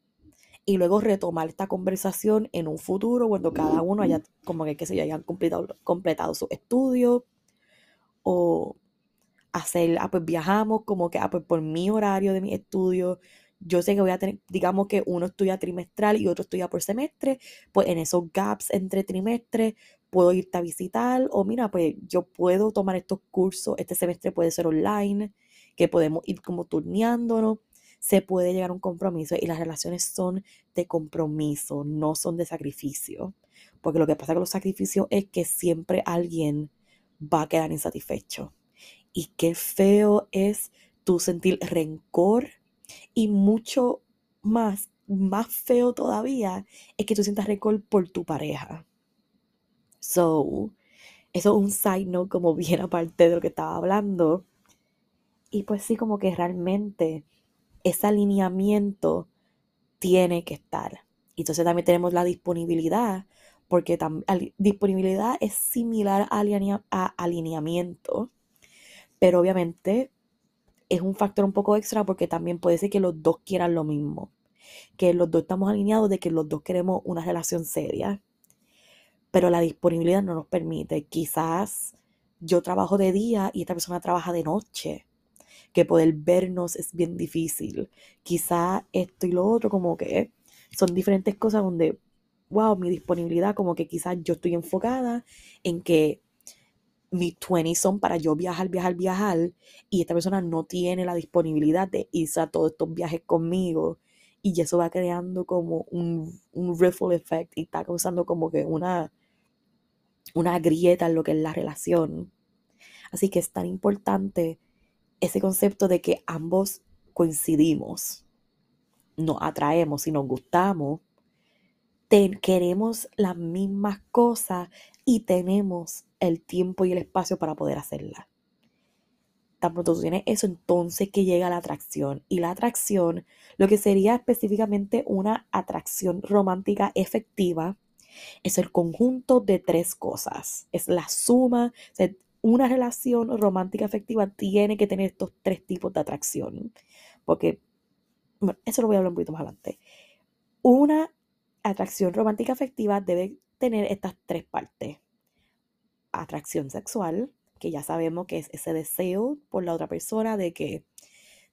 y luego retomar esta conversación en un futuro cuando cada uno haya, como que, qué sé hayan completado, completado su estudio o hacer, ah, pues viajamos como que, ah, pues por mi horario de mi estudio, yo sé que voy a tener, digamos que uno estudia trimestral y otro estudia por semestre, pues en esos gaps entre trimestres puedo irte a visitar o mira, pues yo puedo tomar estos cursos, este semestre puede ser online, que podemos ir como turneándonos se puede llegar a un compromiso y las relaciones son de compromiso, no son de sacrificio. Porque lo que pasa con los sacrificios es que siempre alguien va a quedar insatisfecho. Y qué feo es tu sentir rencor y mucho más, más feo todavía es que tú sientas rencor por tu pareja. So, eso es un side como bien aparte de lo que estaba hablando. Y pues sí, como que realmente ese alineamiento tiene que estar. Entonces también tenemos la disponibilidad, porque disponibilidad es similar a, alineamiento, pero obviamente es un factor un poco extra porque también puede ser que los dos quieran lo mismo, que los dos estamos alineados de que los dos queremos una relación seria, pero la disponibilidad no nos permite. Quizás yo trabajo de día y esta persona trabaja de noche que poder vernos es bien difícil. Quizá esto y lo otro como que son diferentes cosas donde, wow, mi disponibilidad como que quizás yo estoy enfocada en que mis 20 son para yo viajar, viajar, viajar y esta persona no tiene la disponibilidad de irse a todos estos viajes conmigo y eso va creando como un, un effect y está causando como que una, una grieta en lo que es la relación. Así que es tan importante ese concepto de que ambos coincidimos, nos atraemos y nos gustamos, queremos las mismas cosas y tenemos el tiempo y el espacio para poder hacerlas. Tan pronto tú tienes eso, entonces que llega la atracción. Y la atracción, lo que sería específicamente una atracción romántica efectiva, es el conjunto de tres cosas. Es la suma, una relación romántica afectiva tiene que tener estos tres tipos de atracción. Porque, bueno, eso lo voy a hablar un poquito más adelante. Una atracción romántica afectiva debe tener estas tres partes. Atracción sexual, que ya sabemos que es ese deseo por la otra persona de que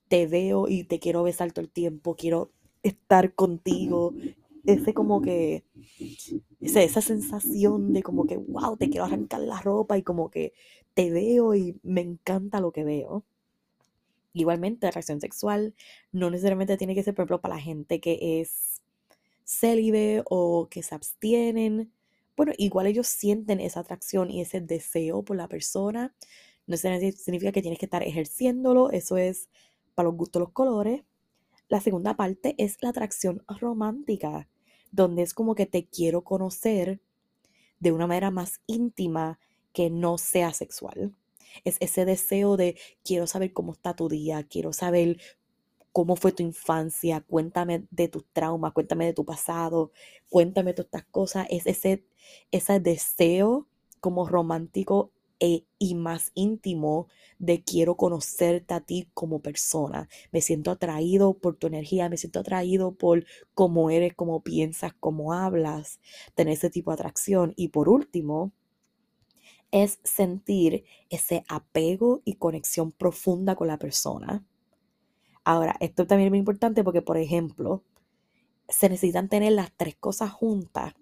te veo y te quiero besar todo el tiempo, quiero estar contigo, ese como que, esa, esa sensación de como que, wow, te quiero arrancar la ropa y como que te veo y me encanta lo que veo. Igualmente, la atracción sexual no necesariamente tiene que ser, por ejemplo, para la gente que es célibe o que se abstienen. Bueno, igual ellos sienten esa atracción y ese deseo por la persona. No significa que tienes que estar ejerciéndolo, eso es para los gustos, los colores. La segunda parte es la atracción romántica, donde es como que te quiero conocer de una manera más íntima que no sea sexual. Es ese deseo de quiero saber cómo está tu día, quiero saber cómo fue tu infancia, cuéntame de tus traumas, cuéntame de tu pasado, cuéntame todas estas cosas. Es ese, ese deseo como romántico e, y más íntimo de quiero conocerte a ti como persona. Me siento atraído por tu energía, me siento atraído por cómo eres, cómo piensas, cómo hablas, tener ese tipo de atracción. Y por último, es sentir ese apego y conexión profunda con la persona. Ahora, esto también es muy importante porque, por ejemplo, se necesitan tener las tres cosas juntas,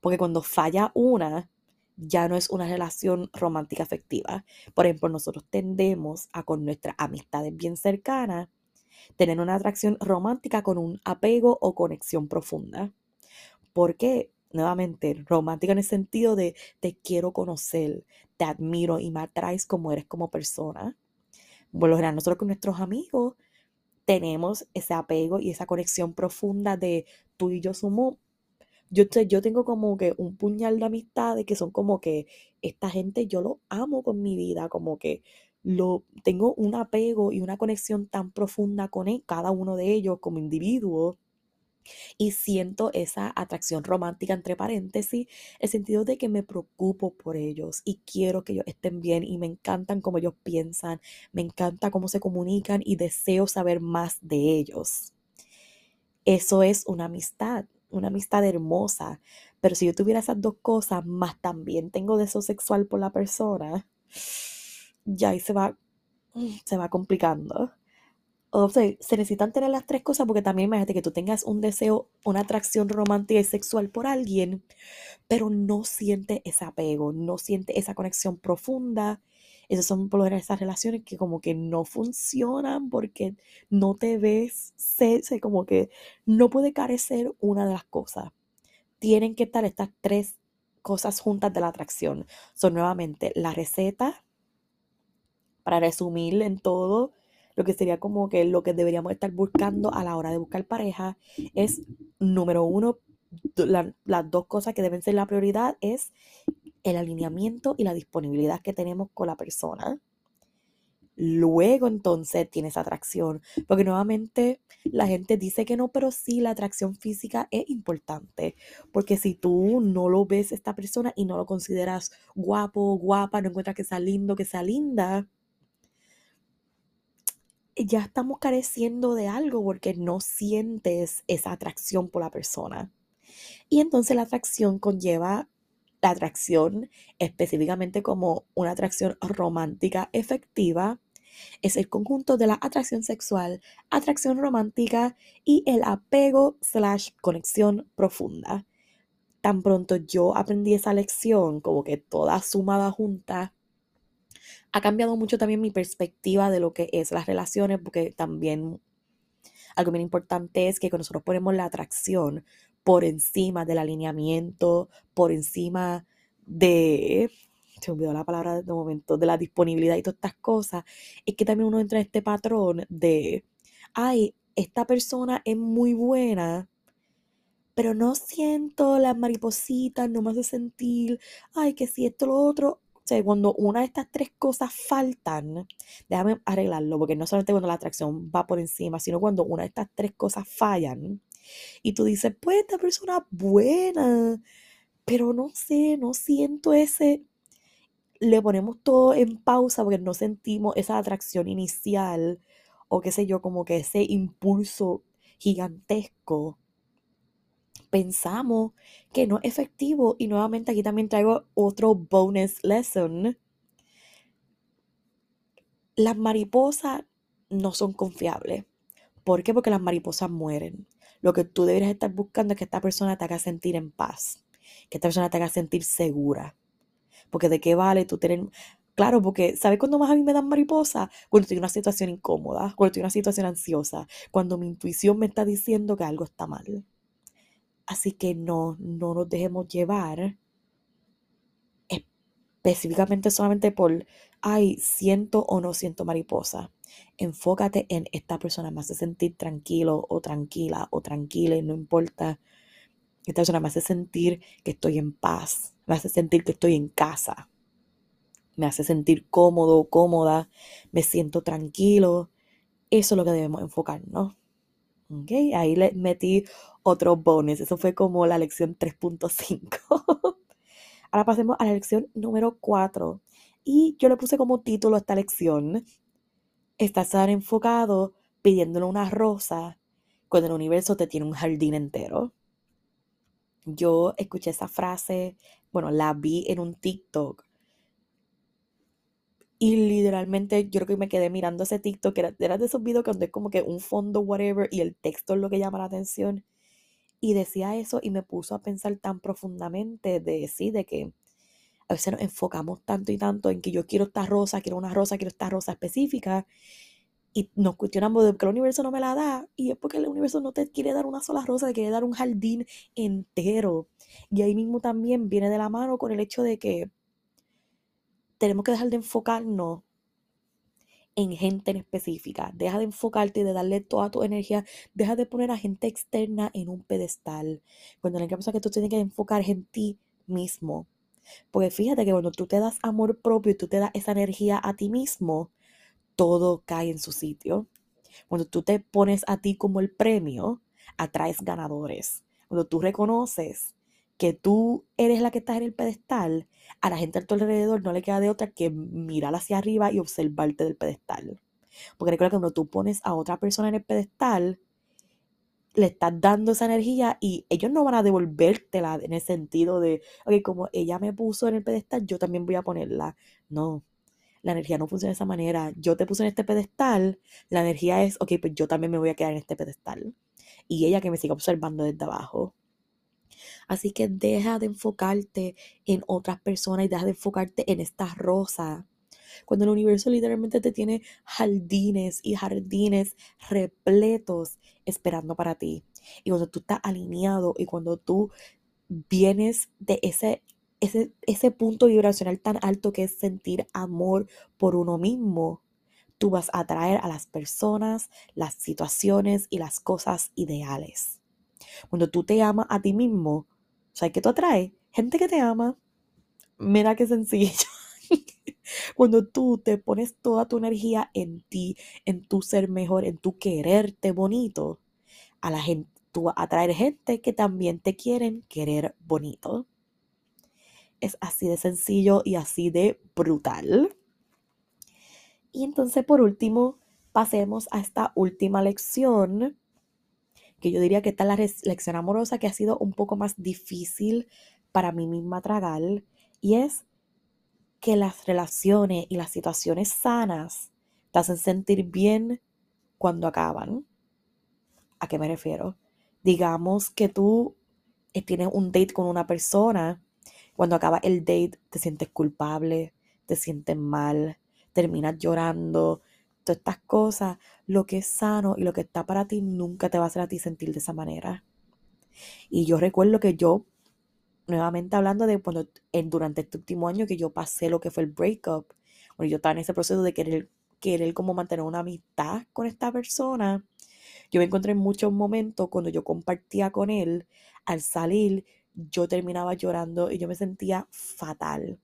porque cuando falla una, ya no es una relación romántica afectiva. Por ejemplo, nosotros tendemos a con nuestras amistades bien cercanas tener una atracción romántica con un apego o conexión profunda. ¿Por qué? nuevamente, romántica en el sentido de te quiero conocer, te admiro y me atraes como eres como persona. Por lo general, nosotros con nuestros amigos tenemos ese apego y esa conexión profunda de tú y yo somos, yo, yo tengo como que un puñal de amistades que son como que esta gente yo lo amo con mi vida, como que lo tengo un apego y una conexión tan profunda con él, cada uno de ellos como individuo y siento esa atracción romántica entre paréntesis, el sentido de que me preocupo por ellos y quiero que ellos estén bien y me encantan cómo ellos piensan, me encanta cómo se comunican y deseo saber más de ellos. Eso es una amistad, una amistad hermosa, pero si yo tuviera esas dos cosas, más también tengo deseo sexual por la persona, ya ahí se va, se va complicando o sea, se necesitan tener las tres cosas porque también imagínate que tú tengas un deseo, una atracción romántica y sexual por alguien, pero no siente ese apego, no siente esa conexión profunda. Esas son por lo general esas relaciones que como que no funcionan porque no te ves, se, como que no puede carecer una de las cosas. Tienen que estar estas tres cosas juntas de la atracción. Son nuevamente la receta, para resumir en todo, lo que sería como que lo que deberíamos estar buscando a la hora de buscar pareja es, número uno, las dos cosas que deben ser la prioridad es el alineamiento y la disponibilidad que tenemos con la persona. Luego entonces tienes atracción, porque nuevamente la gente dice que no, pero sí la atracción física es importante, porque si tú no lo ves esta persona y no lo consideras guapo, guapa, no encuentras que sea lindo, que sea linda, ya estamos careciendo de algo porque no sientes esa atracción por la persona. Y entonces la atracción conlleva la atracción específicamente como una atracción romántica efectiva. Es el conjunto de la atracción sexual, atracción romántica y el apego slash conexión profunda. Tan pronto yo aprendí esa lección, como que toda sumada junta, ha cambiado mucho también mi perspectiva de lo que es las relaciones, porque también algo bien importante es que nosotros ponemos la atracción por encima del alineamiento, por encima de, se olvidó la palabra de momento, de la disponibilidad y todas estas cosas, es que también uno entra en este patrón de, ay, esta persona es muy buena, pero no siento las maripositas, no me hace sentir, ay, que si esto, lo otro, sea, cuando una de estas tres cosas faltan, déjame arreglarlo, porque no solamente cuando la atracción va por encima, sino cuando una de estas tres cosas fallan y tú dices, pues esta persona buena, pero no sé, no siento ese, le ponemos todo en pausa porque no sentimos esa atracción inicial o qué sé yo, como que ese impulso gigantesco pensamos que no es efectivo. Y nuevamente aquí también traigo otro bonus lesson. Las mariposas no son confiables. ¿Por qué? Porque las mariposas mueren. Lo que tú deberías estar buscando es que esta persona te haga sentir en paz, que esta persona te haga sentir segura. Porque de qué vale tú tener... Claro, porque ¿sabes cuándo más a mí me dan mariposa? Cuando estoy en una situación incómoda, cuando estoy en una situación ansiosa, cuando mi intuición me está diciendo que algo está mal. Así que no, no nos dejemos llevar específicamente solamente por, ay, siento o no siento mariposa. Enfócate en esta persona, me hace sentir tranquilo o tranquila o tranquila, no importa. Esta persona me hace sentir que estoy en paz, me hace sentir que estoy en casa, me hace sentir cómodo, cómoda, me siento tranquilo. Eso es lo que debemos enfocarnos. Okay, ahí le metí otro bonus. Eso fue como la lección 3.5. Ahora pasemos a la lección número 4. Y yo le puse como título esta lección, estar enfocado pidiéndole una rosa cuando el universo te tiene un jardín entero. Yo escuché esa frase, bueno, la vi en un TikTok. Y literalmente yo creo que me quedé mirando ese TikTok, que era, era de esos videos donde es como que un fondo, whatever, y el texto es lo que llama la atención. Y decía eso y me puso a pensar tan profundamente de sí, de que a veces nos enfocamos tanto y tanto en que yo quiero esta rosa, quiero una rosa, quiero esta rosa específica. Y nos cuestionamos de que el universo no me la da. Y es porque el universo no te quiere dar una sola rosa, te quiere dar un jardín entero. Y ahí mismo también viene de la mano con el hecho de que tenemos que dejar de enfocarnos en gente en específica. Deja de enfocarte y de darle toda tu energía. Deja de poner a gente externa en un pedestal. Cuando única cosa que tú tienes que enfocar en ti mismo. Porque fíjate que cuando tú te das amor propio y tú te das esa energía a ti mismo, todo cae en su sitio. Cuando tú te pones a ti como el premio, atraes ganadores. Cuando tú reconoces que tú eres la que estás en el pedestal, a la gente a tu alrededor no le queda de otra que mirar hacia arriba y observarte del pedestal. Porque recuerda que cuando tú pones a otra persona en el pedestal, le estás dando esa energía y ellos no van a devolvértela en el sentido de, ok, como ella me puso en el pedestal, yo también voy a ponerla. No, la energía no funciona de esa manera. Yo te puse en este pedestal, la energía es, ok, pues yo también me voy a quedar en este pedestal. Y ella que me siga observando desde abajo. Así que deja de enfocarte en otras personas y deja de enfocarte en esta rosa. Cuando el universo literalmente te tiene jardines y jardines repletos esperando para ti. Y cuando tú estás alineado y cuando tú vienes de ese, ese, ese punto vibracional tan alto que es sentir amor por uno mismo, tú vas a atraer a las personas, las situaciones y las cosas ideales. Cuando tú te amas a ti mismo, ¿sabes qué tú atraes? Gente que te ama. Mira qué sencillo. Cuando tú te pones toda tu energía en ti, en tu ser mejor, en tu quererte bonito, a la gente, tú vas a atraer gente que también te quieren querer bonito. Es así de sencillo y así de brutal. Y entonces, por último, pasemos a esta última lección, que yo diría que esta es la lección amorosa que ha sido un poco más difícil para mí misma tragar, y es que las relaciones y las situaciones sanas te hacen sentir bien cuando acaban. ¿A qué me refiero? Digamos que tú eh, tienes un date con una persona, cuando acaba el date te sientes culpable, te sientes mal, terminas llorando, todas estas cosas, lo que es sano y lo que está para ti nunca te va a hacer a ti sentir de esa manera. Y yo recuerdo que yo nuevamente hablando de cuando durante este último año que yo pasé lo que fue el breakup, cuando yo estaba en ese proceso de querer, querer como mantener una amistad con esta persona, yo me encontré en muchos momentos cuando yo compartía con él, al salir, yo terminaba llorando y yo me sentía fatal.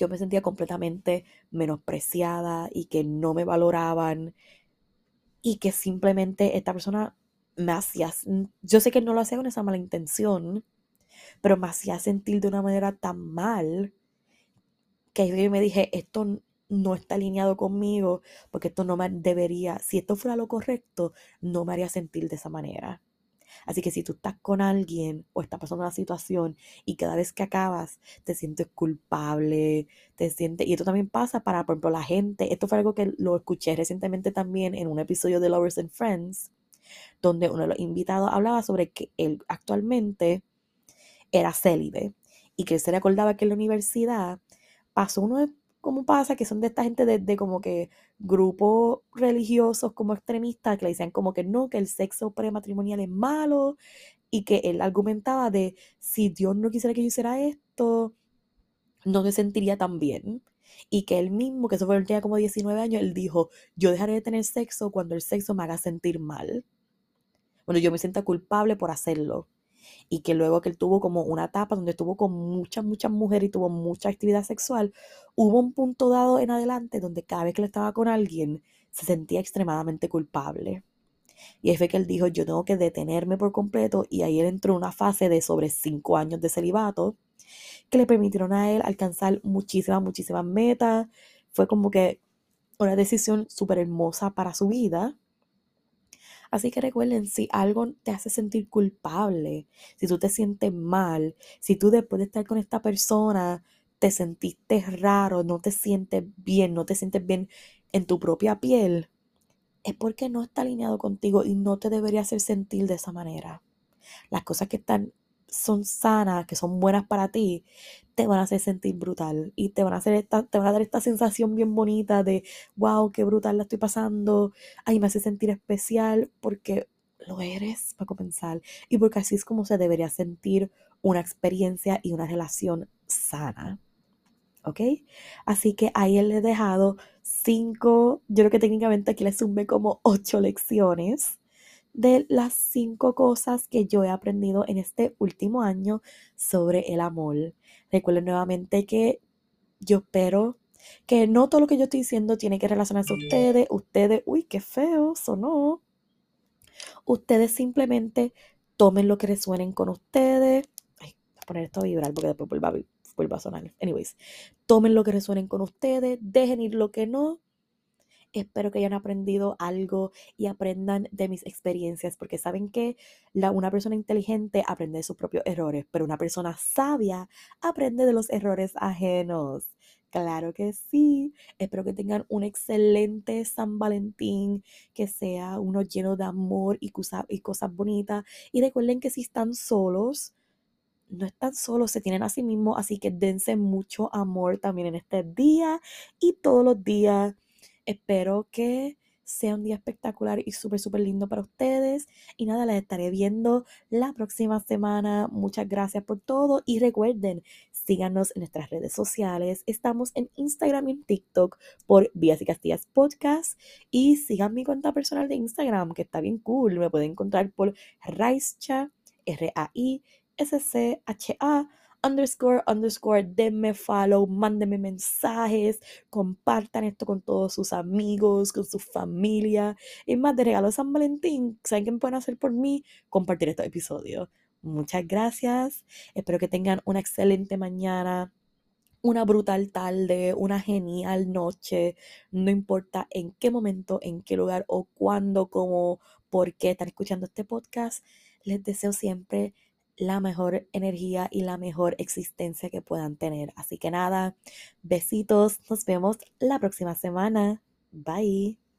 Yo me sentía completamente menospreciada y que no me valoraban y que simplemente esta persona me hacía, yo sé que no lo hacía con esa mala intención, pero me hacía sentir de una manera tan mal que yo me dije, esto no está alineado conmigo, porque esto no me debería, si esto fuera lo correcto, no me haría sentir de esa manera. Así que si tú estás con alguien o estás pasando una situación y cada vez que acabas te sientes culpable, te sientes, y esto también pasa para, por ejemplo, la gente, esto fue algo que lo escuché recientemente también en un episodio de Lovers and Friends, donde uno de los invitados hablaba sobre que él actualmente era célibe y que él se le acordaba que en la universidad pasó uno de como pasa, que son de esta gente de, como que grupos religiosos como extremistas que le decían como que no, que el sexo prematrimonial es malo y que él argumentaba de si Dios no quisiera que yo hiciera esto, no se sentiría tan bien. Y que él mismo, que eso fue tenía como 19 años, él dijo, yo dejaré de tener sexo cuando el sexo me haga sentir mal. Bueno, yo me siento culpable por hacerlo. Y que luego que él tuvo como una etapa donde estuvo con muchas, muchas mujeres y tuvo mucha actividad sexual, hubo un punto dado en adelante donde cada vez que él estaba con alguien se sentía extremadamente culpable. Y ahí fue que él dijo, yo tengo que detenerme por completo y ahí él entró en una fase de sobre cinco años de celibato que le permitieron a él alcanzar muchísimas, muchísimas metas. Fue como que una decisión súper hermosa para su vida. Así que recuerden, si algo te hace sentir culpable, si tú te sientes mal, si tú después de estar con esta persona te sentiste raro, no te sientes bien, no te sientes bien en tu propia piel, es porque no está alineado contigo y no te debería hacer sentir de esa manera. Las cosas que están son sanas, que son buenas para ti, te van a hacer sentir brutal y te van a hacer esta, te van a dar esta sensación bien bonita de wow, qué brutal la estoy pasando, ay, me hace sentir especial porque lo eres para comenzar y porque así es como se debería sentir una experiencia y una relación sana. ¿Ok? Así que ahí le he dejado cinco, yo creo que técnicamente aquí le sumé como ocho lecciones de las cinco cosas que yo he aprendido en este último año sobre el amor. Recuerden nuevamente que yo espero que no todo lo que yo estoy diciendo tiene que relacionarse a ustedes. Ustedes, uy, qué feo, sonó. Ustedes simplemente tomen lo que resuenen con ustedes. Ay, voy a poner esto a vibrar porque después vuelva vuelva a sonar. Anyways, tomen lo que resuenen con ustedes, dejen ir lo que no Espero que hayan aprendido algo y aprendan de mis experiencias, porque saben que la, una persona inteligente aprende de sus propios errores, pero una persona sabia aprende de los errores ajenos. Claro que sí. Espero que tengan un excelente San Valentín, que sea uno lleno de amor y, y cosas bonitas. Y recuerden que si están solos, no están solos, se tienen a sí mismos, así que dense mucho amor también en este día y todos los días. Espero que sea un día espectacular y súper, súper lindo para ustedes. Y nada, les estaré viendo la próxima semana. Muchas gracias por todo. Y recuerden, síganos en nuestras redes sociales. Estamos en Instagram y en TikTok por Vías y Castillas Podcast. Y sigan mi cuenta personal de Instagram, que está bien cool. Me pueden encontrar por Raischa, R-A-I-S-C-H-A underscore, underscore, denme follow, mándenme mensajes, compartan esto con todos sus amigos, con su familia. Y más de regalo San Valentín, ¿saben qué pueden hacer por mí? Compartir este episodio. Muchas gracias. Espero que tengan una excelente mañana una brutal tarde, una genial noche, no importa en qué momento, en qué lugar o cuándo, cómo, por qué están escuchando este podcast, les deseo siempre la mejor energía y la mejor existencia que puedan tener. Así que nada, besitos, nos vemos la próxima semana. Bye.